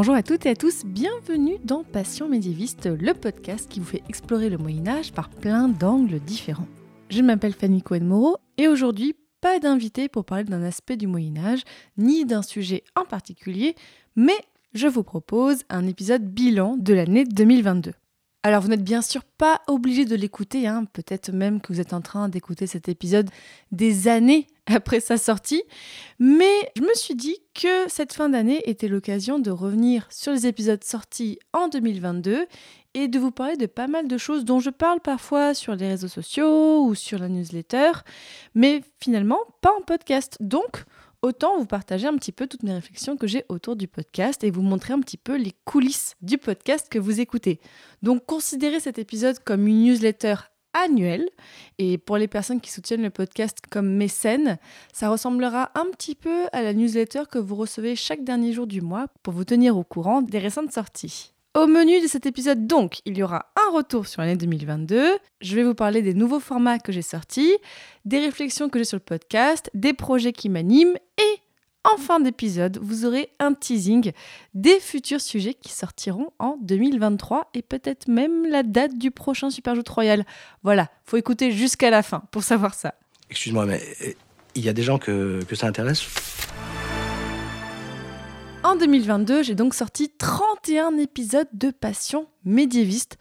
Bonjour à toutes et à tous, bienvenue dans Passion médiéviste, le podcast qui vous fait explorer le Moyen Âge par plein d'angles différents. Je m'appelle Fanny Cohen-Moreau et aujourd'hui, pas d'invité pour parler d'un aspect du Moyen Âge, ni d'un sujet en particulier, mais je vous propose un épisode bilan de l'année 2022. Alors vous n'êtes bien sûr pas obligé de l'écouter, hein. peut-être même que vous êtes en train d'écouter cet épisode des années après sa sortie, mais je me suis dit que cette fin d'année était l'occasion de revenir sur les épisodes sortis en 2022 et de vous parler de pas mal de choses dont je parle parfois sur les réseaux sociaux ou sur la newsletter, mais finalement pas en podcast. Donc autant vous partager un petit peu toutes mes réflexions que j'ai autour du podcast et vous montrer un petit peu les coulisses du podcast que vous écoutez. Donc considérez cet épisode comme une newsletter annuelle et pour les personnes qui soutiennent le podcast comme mécènes, ça ressemblera un petit peu à la newsletter que vous recevez chaque dernier jour du mois pour vous tenir au courant des récentes sorties. Au menu de cet épisode, donc, il y aura un retour sur l'année 2022. Je vais vous parler des nouveaux formats que j'ai sortis, des réflexions que j'ai sur le podcast, des projets qui m'animent et en fin d'épisode, vous aurez un teasing des futurs sujets qui sortiront en 2023 et peut-être même la date du prochain Superjoute Royal. Voilà, faut écouter jusqu'à la fin pour savoir ça. Excuse-moi, mais euh, il y a des gens que ça intéresse? En 2022, j'ai donc sorti 31 épisodes de Passion médiéviste,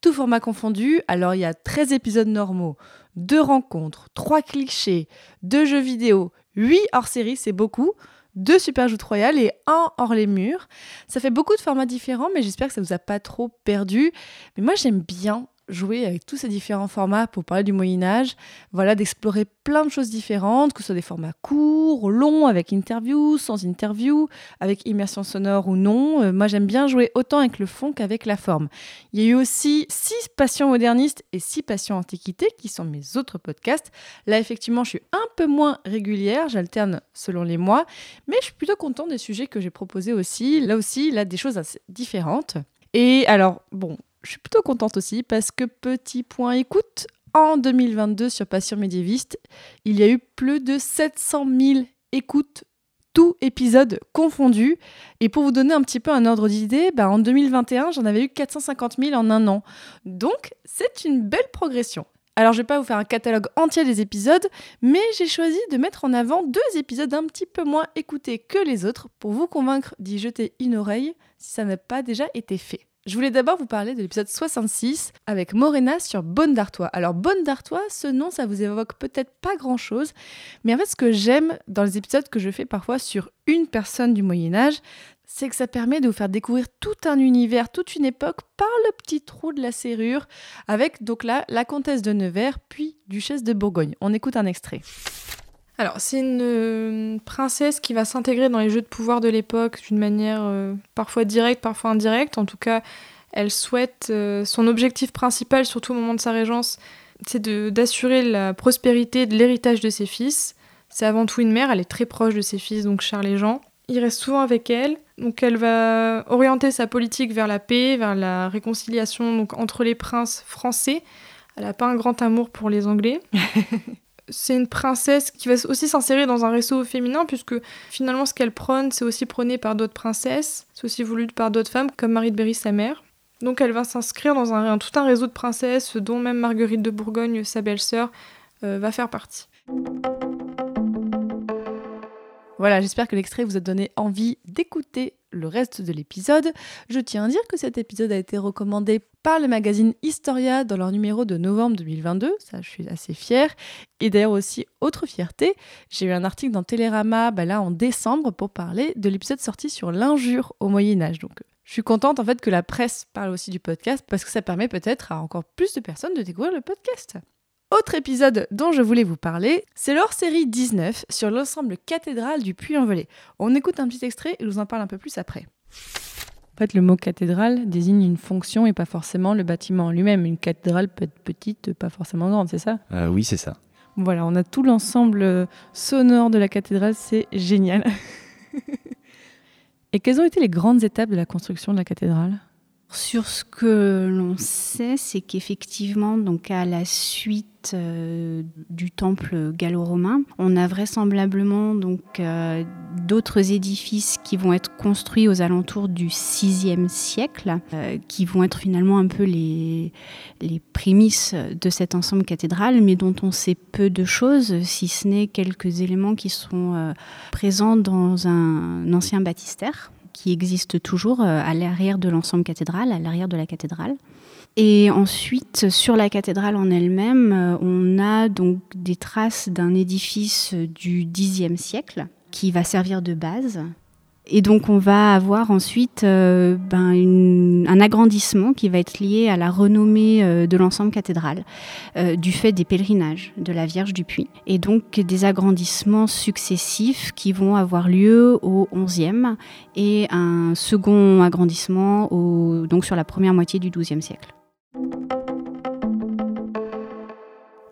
tout format confondu. Alors il y a 13 épisodes normaux, 2 rencontres, 3 clichés, 2 jeux vidéo, 8 hors série, c'est beaucoup, 2 super joutes royales et 1 hors les murs. Ça fait beaucoup de formats différents, mais j'espère que ça vous a pas trop perdu. Mais moi j'aime bien jouer avec tous ces différents formats pour parler du Moyen Âge, voilà, d'explorer plein de choses différentes, que ce soit des formats courts, longs, avec interview, sans interview, avec immersion sonore ou non. Euh, moi j'aime bien jouer autant avec le fond qu'avec la forme. Il y a eu aussi six passions modernistes et six passions antiquité, qui sont mes autres podcasts. Là effectivement je suis un peu moins régulière, j'alterne selon les mois, mais je suis plutôt contente des sujets que j'ai proposés aussi. Là aussi, là des choses assez différentes. Et alors, bon, je suis plutôt contente aussi parce que petit point écoute, en 2022 sur Passion médiéviste, il y a eu plus de 700 000 écoutes, tout épisode confondu. Et pour vous donner un petit peu un ordre d'idée, bah en 2021, j'en avais eu 450 000 en un an. Donc, c'est une belle progression. Alors, je vais pas vous faire un catalogue entier des épisodes, mais j'ai choisi de mettre en avant deux épisodes un petit peu moins écoutés que les autres pour vous convaincre d'y jeter une oreille si ça n'a pas déjà été fait. Je voulais d'abord vous parler de l'épisode 66 avec Morena sur Bonne d'Artois. Alors Bonne d'Artois, ce nom, ça vous évoque peut-être pas grand-chose, mais en fait ce que j'aime dans les épisodes que je fais parfois sur une personne du Moyen Âge, c'est que ça permet de vous faire découvrir tout un univers, toute une époque par le petit trou de la serrure, avec donc là la comtesse de Nevers, puis duchesse de Bourgogne. On écoute un extrait. Alors, c'est une euh, princesse qui va s'intégrer dans les jeux de pouvoir de l'époque d'une manière euh, parfois directe, parfois indirecte. En tout cas, elle souhaite. euh, son objectif principal, surtout au moment de sa régence, c'est d'assurer la prospérité de l'héritage de ses fils. C'est avant tout une mère, elle est très proche de ses fils, donc Charles et Jean. Il reste souvent avec elle, donc elle va orienter sa politique vers la paix, vers la réconciliation donc, entre les princes français. Elle n'a pas un grand amour pour les Anglais c'est une princesse qui va aussi s'insérer dans un réseau féminin, puisque finalement ce qu'elle prône, c'est aussi prôné par d'autres princesses, c'est aussi voulu par d'autres femmes, comme Marie de Berry, sa mère. Donc elle va s'inscrire dans un, tout un réseau de princesses, dont même Marguerite de Bourgogne, sa belle-sœur, euh, va faire partie. Voilà, j'espère que l'extrait vous a donné envie d'écouter le reste de l'épisode. Je tiens à dire que cet épisode a été recommandé par le magazine Historia dans leur numéro de novembre 2022, ça je suis assez fière. Et d'ailleurs aussi, autre fierté, j'ai eu un article dans Télérama bah là en décembre pour parler de l'épisode sorti sur l'injure au Moyen Âge. Donc je suis contente en fait que la presse parle aussi du podcast parce que ça permet peut-être à encore plus de personnes de découvrir le podcast. Autre épisode dont je voulais vous parler, c'est leur série 19 sur l'ensemble cathédrale du Puy-en-Velay. On écoute un petit extrait et je vous en parle un peu plus après. En fait, le mot cathédrale désigne une fonction et pas forcément le bâtiment en lui-même. Une cathédrale peut être petite, pas forcément grande, c'est ça? Euh, oui, c'est ça. Voilà, on a tout l'ensemble sonore de la cathédrale, c'est génial. et quelles ont été les grandes étapes de la construction de la cathédrale? Sur ce que l'on sait, c'est qu'effectivement, donc à la suite euh, du temple gallo-romain, on a vraisemblablement donc euh, d'autres édifices qui vont être construits aux alentours du VIe siècle, euh, qui vont être finalement un peu les, les prémices de cet ensemble cathédral, mais dont on sait peu de choses, si ce n'est quelques éléments qui sont présents dans un ancien baptistère qui existe toujours euh, à l'arrière de l'ensemble cathédral, à l'arrière de la cathédrale. Et ensuite, sur la cathédrale en elle-même, euh, on a donc des traces d'un édifice du Xe siècle qui va servir de base. Et donc, on va avoir ensuite euh, ben, un agrandissement qui va être lié à la renommée euh, de l'ensemble cathédral, euh, du fait des pèlerinages de la Vierge du Puy. Et donc, des agrandissements successifs qui vont avoir lieu au XIe et un second agrandissement donc sur la première moitié du XIIe siècle.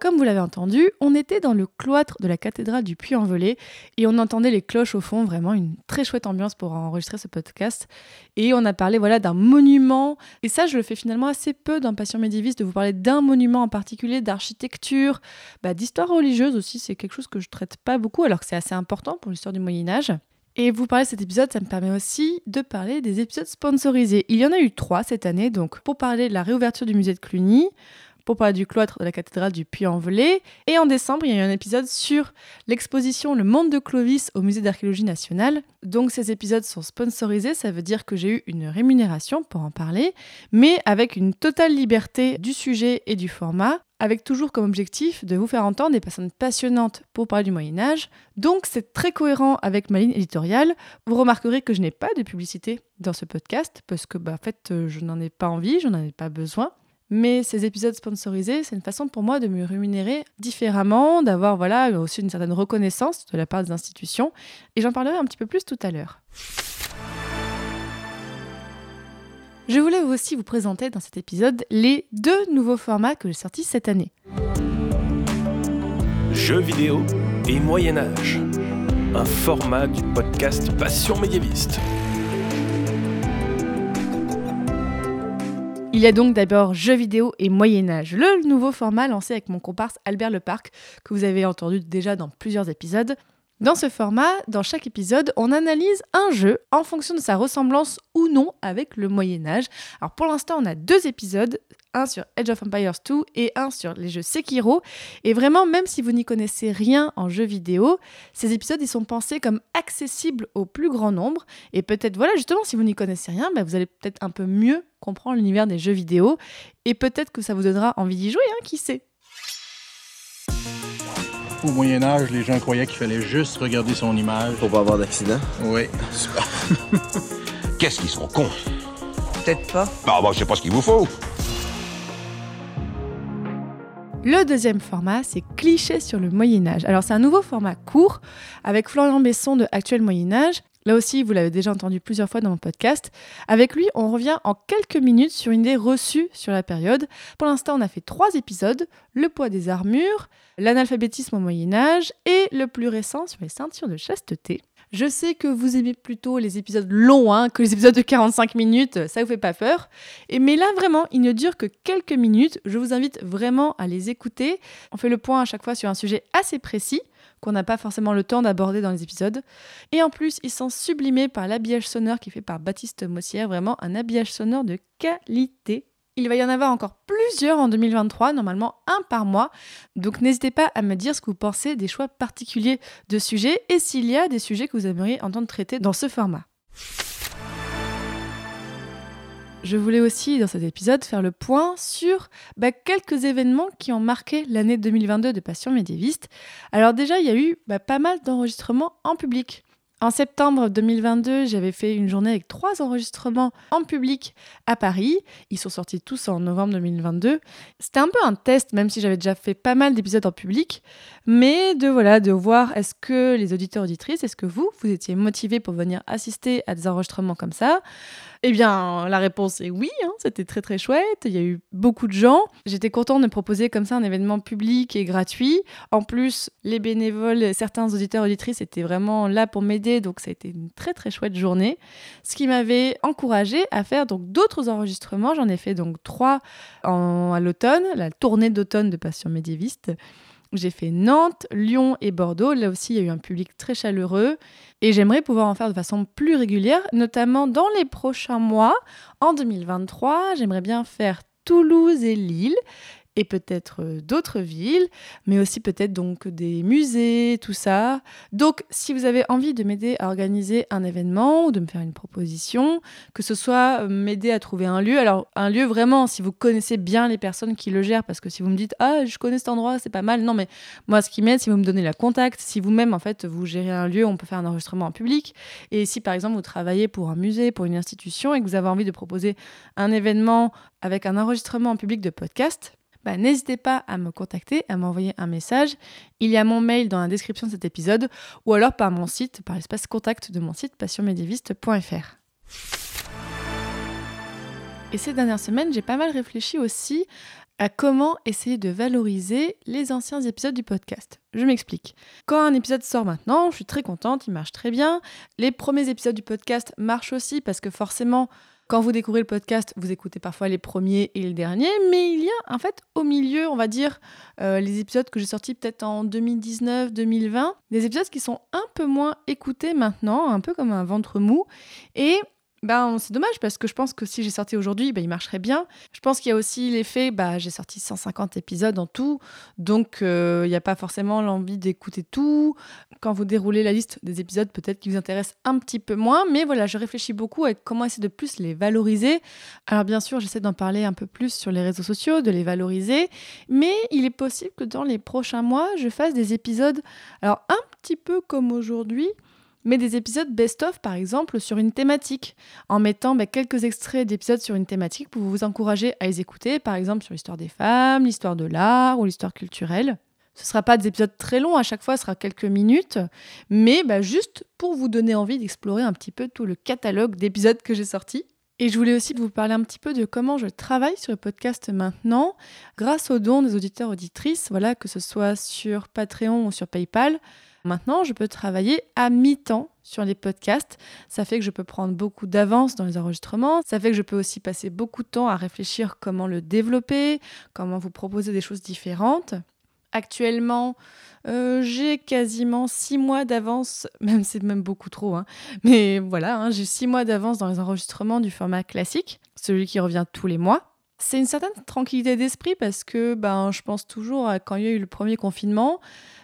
Comme vous l'avez entendu, on était dans le cloître de la cathédrale du Puy-en-Velay et on entendait les cloches au fond, vraiment une très chouette ambiance pour enregistrer ce podcast. Et on a parlé voilà d'un monument et ça je le fais finalement assez peu dans Passion médiéviste de vous parler d'un monument en particulier, d'architecture, bah, d'histoire religieuse aussi, c'est quelque chose que je traite pas beaucoup alors que c'est assez important pour l'histoire du Moyen Âge. Et vous parler de cet épisode, ça me permet aussi de parler des épisodes sponsorisés. Il y en a eu trois cette année, donc pour parler de la réouverture du musée de Cluny, pour parler du cloître de la cathédrale du Puy-en-Velay. Et en décembre, il y a eu un épisode sur l'exposition Le Monde de Clovis au Musée d'archéologie nationale. Donc ces épisodes sont sponsorisés, ça veut dire que j'ai eu une rémunération pour en parler, mais avec une totale liberté du sujet et du format, avec toujours comme objectif de vous faire entendre des personnes passionnantes pour parler du Moyen Âge. Donc c'est très cohérent avec ma ligne éditoriale. Vous remarquerez que je n'ai pas de publicité dans ce podcast, parce que bah, en fait, je n'en ai pas envie, je n'en ai pas besoin. Mais ces épisodes sponsorisés, c'est une façon pour moi de me rémunérer différemment, d'avoir voilà aussi une certaine reconnaissance de la part des institutions. Et j'en parlerai un petit peu plus tout à l'heure. Je voulais aussi vous présenter dans cet épisode les deux nouveaux formats que j'ai sortis cette année. Jeux vidéo et Moyen Âge. Un format du podcast Passion médiéviste. Il y a donc d'abord jeux vidéo et Moyen Âge, le nouveau format lancé avec mon comparse Albert Leparc, que vous avez entendu déjà dans plusieurs épisodes. Dans ce format, dans chaque épisode, on analyse un jeu en fonction de sa ressemblance ou non avec le Moyen Âge. Alors pour l'instant, on a deux épisodes, un sur Age of Empires 2 et un sur les jeux Sekiro. Et vraiment, même si vous n'y connaissez rien en jeux vidéo, ces épisodes, ils sont pensés comme accessibles au plus grand nombre. Et peut-être, voilà, justement, si vous n'y connaissez rien, bah, vous allez peut-être un peu mieux comprendre l'univers des jeux vidéo. Et peut-être que ça vous donnera envie d'y jouer, hein, qui sait Au Moyen Âge, les gens croyaient qu'il fallait juste regarder son image. Pour pas avoir d'accident. Oui. Qu'est-ce qu'ils sont cons? Peut-être pas. Bah, bah, je sais pas ce qu'il vous faut. Le deuxième format, c'est Cliché sur le Moyen Âge. Alors c'est un nouveau format court avec Florian Besson de Actuel Moyen Âge. Là aussi, vous l'avez déjà entendu plusieurs fois dans mon podcast. Avec lui, on revient en quelques minutes sur une idée reçue sur la période. Pour l'instant, on a fait trois épisodes le poids des armures, l'analphabétisme au Moyen Âge et le plus récent sur les ceintures de chasteté. Je sais que vous aimez plutôt les épisodes longs, hein, que les épisodes de 45 minutes, ça vous fait pas peur. Et mais là, vraiment, ils ne durent que quelques minutes. Je vous invite vraiment à les écouter. On fait le point à chaque fois sur un sujet assez précis qu'on n'a pas forcément le temps d'aborder dans les épisodes. Et en plus, ils sont sublimés par l'habillage sonore qui est fait par Baptiste Mossière, vraiment un habillage sonore de qualité. Il va y en avoir encore plusieurs en 2023, normalement un par mois. Donc n'hésitez pas à me dire ce que vous pensez des choix particuliers de sujets et s'il y a des sujets que vous aimeriez entendre traiter dans ce format. Je voulais aussi, dans cet épisode, faire le point sur bah, quelques événements qui ont marqué l'année 2022 de Passion médiéviste. Alors déjà, il y a eu bah, pas mal d'enregistrements en public. En septembre 2022, j'avais fait une journée avec trois enregistrements en public à Paris. Ils sont sortis tous en novembre 2022. C'était un peu un test, même si j'avais déjà fait pas mal d'épisodes en public. Mais de voilà de voir est-ce que les auditeurs auditrices, est-ce que vous, vous étiez motivés pour venir assister à des enregistrements comme ça? Eh bien, la réponse est oui, hein, c'était très très chouette, il y a eu beaucoup de gens. J'étais contente de proposer comme ça un événement public et gratuit. En plus, les bénévoles, certains auditeurs auditrices étaient vraiment là pour m'aider, donc ça a été une très très chouette journée. Ce qui m'avait encouragé à faire donc d'autres enregistrements. J'en ai fait donc trois à l'automne, la tournée d'automne de Passion médiéviste. J'ai fait Nantes, Lyon et Bordeaux. Là aussi, il y a eu un public très chaleureux. Et j'aimerais pouvoir en faire de façon plus régulière, notamment dans les prochains mois. En 2023, j'aimerais bien faire Toulouse et Lille et peut-être euh, d'autres villes, mais aussi peut-être donc des musées, tout ça. Donc, si vous avez envie de m'aider à organiser un événement ou de me faire une proposition, que ce soit euh, m'aider à trouver un lieu, alors un lieu vraiment, si vous connaissez bien les personnes qui le gèrent, parce que si vous me dites ah je connais cet endroit, c'est pas mal, non mais moi ce qui m'aide, si vous me donnez la contact, si vous-même en fait vous gérez un lieu, on peut faire un enregistrement en public, et si par exemple vous travaillez pour un musée, pour une institution et que vous avez envie de proposer un événement avec un enregistrement en public de podcast, bah, n'hésitez pas à me contacter, à m'envoyer un message. Il y a mon mail dans la description de cet épisode ou alors par mon site, par l'espace contact de mon site passionmédiéviste.fr. Et ces dernières semaines, j'ai pas mal réfléchi aussi à comment essayer de valoriser les anciens épisodes du podcast. Je m'explique. Quand un épisode sort maintenant, je suis très contente, il marche très bien. Les premiers épisodes du podcast marchent aussi parce que forcément, quand vous découvrez le podcast, vous écoutez parfois les premiers et les derniers, mais il y a en fait au milieu, on va dire, euh, les épisodes que j'ai sortis peut-être en 2019, 2020, des épisodes qui sont un peu moins écoutés maintenant, un peu comme un ventre mou. Et ben, c'est dommage parce que je pense que si j'ai sorti aujourd'hui, ben, il marcherait bien. Je pense qu'il y a aussi l'effet, bah, j'ai sorti 150 épisodes en tout, donc euh, il n'y a pas forcément l'envie d'écouter tout. Quand vous déroulez la liste des épisodes, peut-être qui vous intéressent un petit peu moins, mais voilà, je réfléchis beaucoup à comment essayer de plus les valoriser. Alors bien sûr, j'essaie d'en parler un peu plus sur les réseaux sociaux, de les valoriser, mais il est possible que dans les prochains mois, je fasse des épisodes, alors un petit peu comme aujourd'hui, mais des épisodes best-of, par exemple, sur une thématique, en mettant bah, quelques extraits d'épisodes sur une thématique pour vous encourager à les écouter, par exemple sur l'histoire des femmes, l'histoire de l'art ou l'histoire culturelle. Ce ne sera pas des épisodes très longs, à chaque fois ce sera quelques minutes, mais bah, juste pour vous donner envie d'explorer un petit peu tout le catalogue d'épisodes que j'ai sortis. Et je voulais aussi vous parler un petit peu de comment je travaille sur le podcast maintenant, grâce aux dons des auditeurs auditrices, voilà, que ce soit sur Patreon ou sur PayPal. Maintenant, je peux travailler à mi-temps sur les podcasts. Ça fait que je peux prendre beaucoup d'avance dans les enregistrements. Ça fait que je peux aussi passer beaucoup de temps à réfléchir comment le développer, comment vous proposer des choses différentes. Actuellement, euh, j'ai quasiment six mois d'avance, même c'est même beaucoup trop, hein. mais voilà, hein, j'ai six mois d'avance dans les enregistrements du format classique, celui qui revient tous les mois. C'est une certaine tranquillité d'esprit parce que ben, je pense toujours à quand il y a eu le premier confinement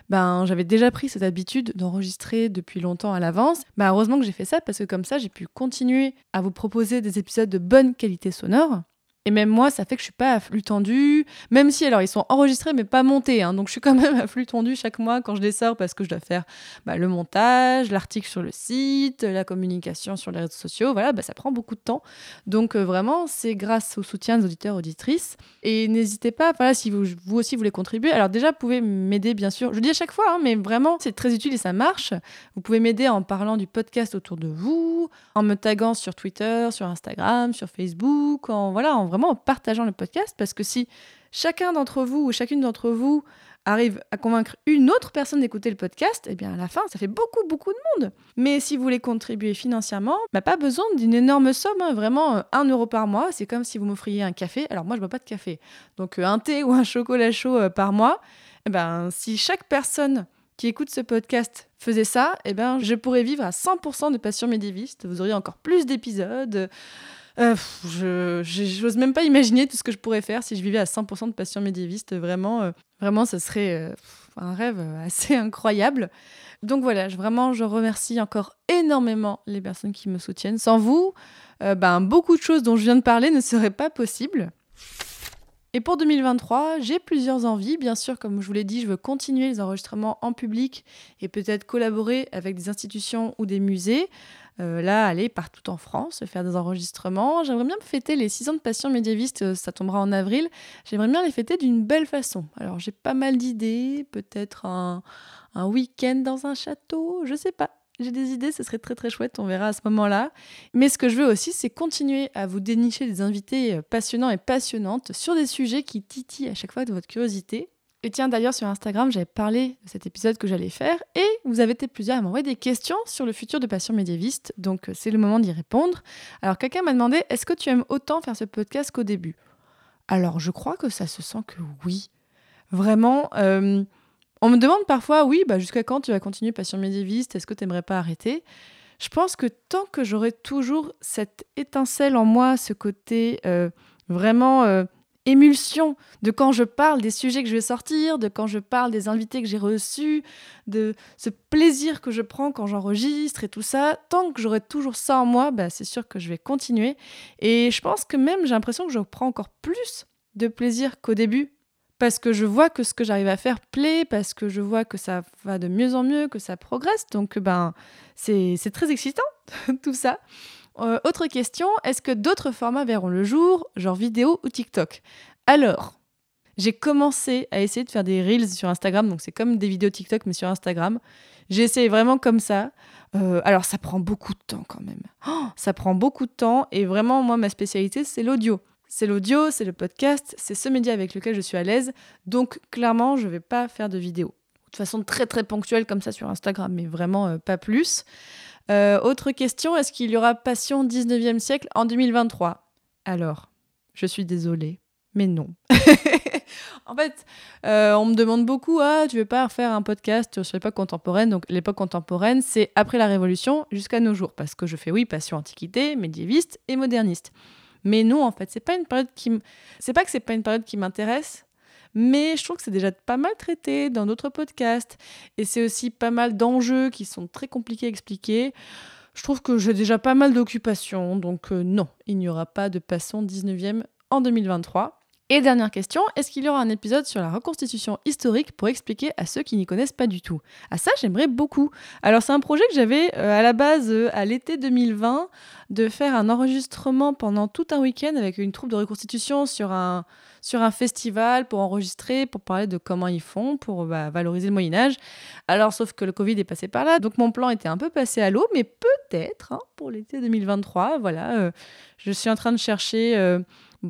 ben, j'avais déjà pris cette habitude d'enregistrer depuis longtemps à l'avance. Ben, heureusement que j'ai fait ça parce que comme ça, j'ai pu continuer à vous proposer des épisodes de bonne qualité sonore et même moi, ça fait que je suis pas à flux tendu, même si alors ils sont enregistrés mais pas montés. Hein. donc je suis quand même à flux tendu chaque mois quand je les sors parce que je dois faire bah, le montage, l'article sur le site, la communication sur les réseaux sociaux. Voilà, bah, ça prend beaucoup de temps. Donc euh, vraiment, c'est grâce au soutien des auditeurs auditrices. Et n'hésitez pas, voilà, si vous, vous, aussi voulez contribuer. Alors déjà, vous pouvez m'aider bien sûr. Je le dis à chaque fois, hein, mais vraiment, c'est très utile et ça marche. Vous pouvez m'aider en parlant du podcast autour de vous, en me taguant sur Twitter, sur Instagram, sur Facebook, en voilà, en en partageant le podcast, parce que si chacun d'entre vous ou chacune d'entre vous arrive à convaincre une autre personne d'écouter le podcast, eh bien à la fin, ça fait beaucoup, beaucoup de monde. Mais si vous voulez contribuer financièrement, bah, pas besoin d'une énorme somme, hein. vraiment 1 euh, euro par mois. C'est comme si vous m'offriez un café. Alors moi, je bois pas de café. Donc euh, un thé ou un chocolat chaud euh, par mois. Eh ben, si chaque personne qui écoute ce podcast faisait ça, eh ben, je pourrais vivre à 100% de passion médiéviste. Vous auriez encore plus d'épisodes. Euh, je j'ose même pas imaginer tout ce que je pourrais faire si je vivais à 100% de passion médiéviste. Vraiment, euh, vraiment, ce serait euh, un rêve assez incroyable. Donc voilà, vraiment, je remercie encore énormément les personnes qui me soutiennent. Sans vous, ben, beaucoup de choses dont je viens de parler ne seraient pas possibles. Et pour 2023, j'ai plusieurs envies. Bien sûr, comme je vous l'ai dit, je veux continuer les enregistrements en public et peut-être collaborer avec des institutions ou des musées. Euh, là, aller partout en France, faire des enregistrements. J'aimerais bien fêter les 6 ans de Passion médiéviste, euh, ça tombera en avril. J'aimerais bien les fêter d'une belle façon. Alors j'ai pas mal d'idées, peut-être un, un week-end dans un château, je sais pas. J'ai des idées, ce serait très très chouette, on verra à ce moment-là. Mais ce que je veux aussi, c'est continuer à vous dénicher des invités euh, passionnants et passionnantes sur des sujets qui titillent à chaque fois de votre curiosité. Et tiens, d'ailleurs, sur Instagram, j'avais parlé de cet épisode que j'allais faire et vous avez été plusieurs à m'envoyer des questions sur le futur de Passion médiéviste, donc euh, c'est le moment d'y répondre. Alors, quelqu'un m'a demandé est-ce que tu aimes autant faire ce podcast qu'au début? Alors, je crois que ça se sent que oui. Vraiment, euh, on me demande parfois, oui, bah jusqu'à quand tu vas continuer Passion médiéviste? Est-ce que tu n'aimerais pas arrêter? Je pense que tant que j'aurai toujours cette étincelle en moi, ce côté euh, vraiment émulsion de quand je parle des sujets que je vais sortir, de quand je parle des invités que j'ai reçus, de ce plaisir que je prends quand j'enregistre et tout ça, tant que j'aurai toujours ça en moi, bah, c'est sûr que je vais continuer. Et je pense que même j'ai l'impression que je prends encore plus de plaisir qu'au début parce que je vois que ce que j'arrive à faire plaît, parce que je vois que ça va de mieux en mieux, que ça progresse. Donc, ben, c'est très excitant, tout ça. Euh, autre question, est-ce que d'autres formats verront le jour, genre vidéo ou TikTok? Alors, j'ai commencé à essayer de faire des reels sur Instagram, donc c'est comme des vidéos TikTok, mais sur Instagram. J'ai essayé vraiment comme ça. Euh, alors, ça prend beaucoup de temps quand même. Oh, ça prend beaucoup de temps, et vraiment, moi, ma spécialité, c'est l'audio. C'est l'audio, c'est le podcast, c'est ce média avec lequel je suis à l'aise. Donc clairement, je ne vais pas faire de vidéo. De façon très très ponctuelle comme ça sur Instagram, mais vraiment euh, pas plus. Euh, autre question, est-ce qu'il y aura Passion 19e siècle en 2023 Alors, je suis désolée, mais non. en fait, euh, on me demande beaucoup, ah, tu veux pas faire un podcast sur l'époque contemporaine? Donc l'époque contemporaine, c'est après la Révolution jusqu'à nos jours, parce que je fais, oui, Passion antiquité, médiéviste et moderniste. Mais non, en fait, c'est pas une période qui c'est pas que c'est pas une période qui m'intéresse, mais je trouve que c'est déjà pas mal traité dans d'autres podcasts et c'est aussi pas mal d'enjeux qui sont très compliqués à expliquer. Je trouve que j'ai déjà pas mal d'occupations, donc euh, non, il n'y aura pas de passant 19e en 2023. Et dernière question, est-ce qu'il y aura un épisode sur la reconstitution historique pour expliquer à ceux qui n'y connaissent pas du tout? À ça, j'aimerais beaucoup. Alors, c'est un projet que j'avais euh, à la base euh, à l'été 2020 de faire un enregistrement pendant tout un week-end avec une troupe de reconstitution sur un, sur un festival pour enregistrer, pour parler de comment ils font, pour bah, valoriser le Moyen-Âge. Alors, sauf que le Covid est passé par là, donc mon plan était un peu passé à l'eau, mais peut-être hein, pour l'été 2023. Voilà, euh, je suis en train de chercher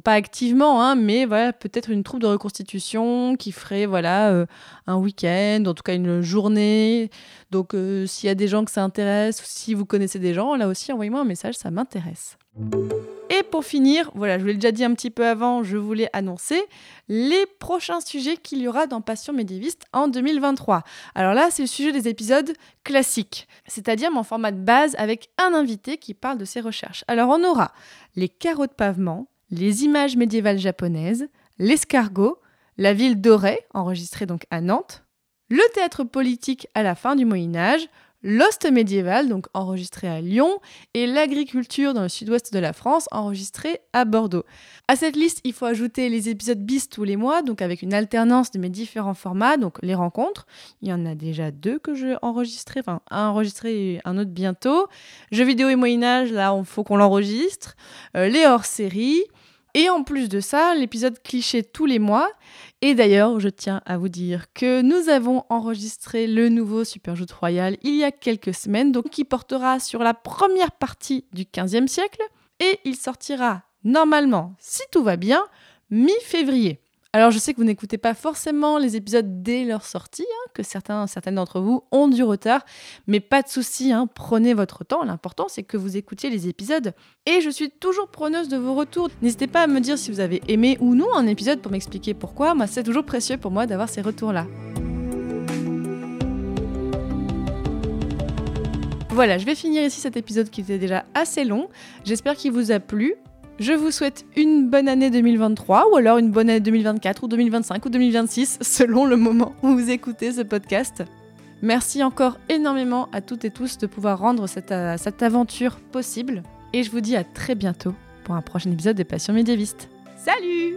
pas activement, hein, mais voilà, peut-être une troupe de reconstitution qui ferait voilà euh, un week-end, en tout cas une journée. Donc euh, s'il y a des gens que ça intéresse, ou si vous connaissez des gens, là aussi envoyez-moi un message, ça m'intéresse. Et pour finir, voilà, je vous l'ai déjà dit un petit peu avant, je voulais annoncer les prochains sujets qu'il y aura dans Passion médiéviste en 2023. Alors là, c'est le sujet des épisodes classiques, c'est-à-dire mon format de base avec un invité qui parle de ses recherches. Alors on aura les carreaux de pavement, les images médiévales japonaises, l'escargot, la ville dorée, enregistrée donc à Nantes, le théâtre politique à la fin du Moyen Âge, l'ost médiéval, donc enregistré à Lyon, et l'agriculture dans le sud-ouest de la France, enregistré à Bordeaux. À cette liste, il faut ajouter les épisodes bis tous les mois, donc avec une alternance de mes différents formats, donc les rencontres. Il y en a déjà deux que j'ai enregistré, enfin un enregistré et un autre bientôt. Jeux vidéo et Moyen Âge, là, il faut qu'on l'enregistre. Euh, les hors-séries. Et en plus de ça, l'épisode cliché tous les mois. Et d'ailleurs, je tiens à vous dire que nous avons enregistré le nouveau Superjoute Royal il y a quelques semaines, donc qui portera sur la première partie du 15e siècle. Et il sortira normalement, si tout va bien, mi-février. Alors je sais que vous n'écoutez pas forcément les épisodes dès leur sortie, hein, que certains, certaines d'entre vous ont du retard, mais pas de souci, hein, prenez votre temps. L'important c'est que vous écoutiez les épisodes. Et je suis toujours preneuse de vos retours. N'hésitez pas à me dire si vous avez aimé ou non un épisode pour m'expliquer pourquoi. Moi c'est toujours précieux pour moi d'avoir ces retours-là. Voilà, je vais finir ici cet épisode qui était déjà assez long. J'espère qu'il vous a plu. Je vous souhaite une bonne année 2023 ou alors une bonne année 2024 ou 2025 ou 2026 selon le moment où vous écoutez ce podcast. Merci encore énormément à toutes et tous de pouvoir rendre cette, euh, aventure possible et je vous dis à très bientôt pour un prochain épisode des Passions médiévistes. Salut